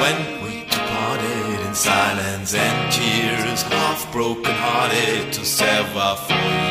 when we departed in silence and tears, half broken hearted to sever for you.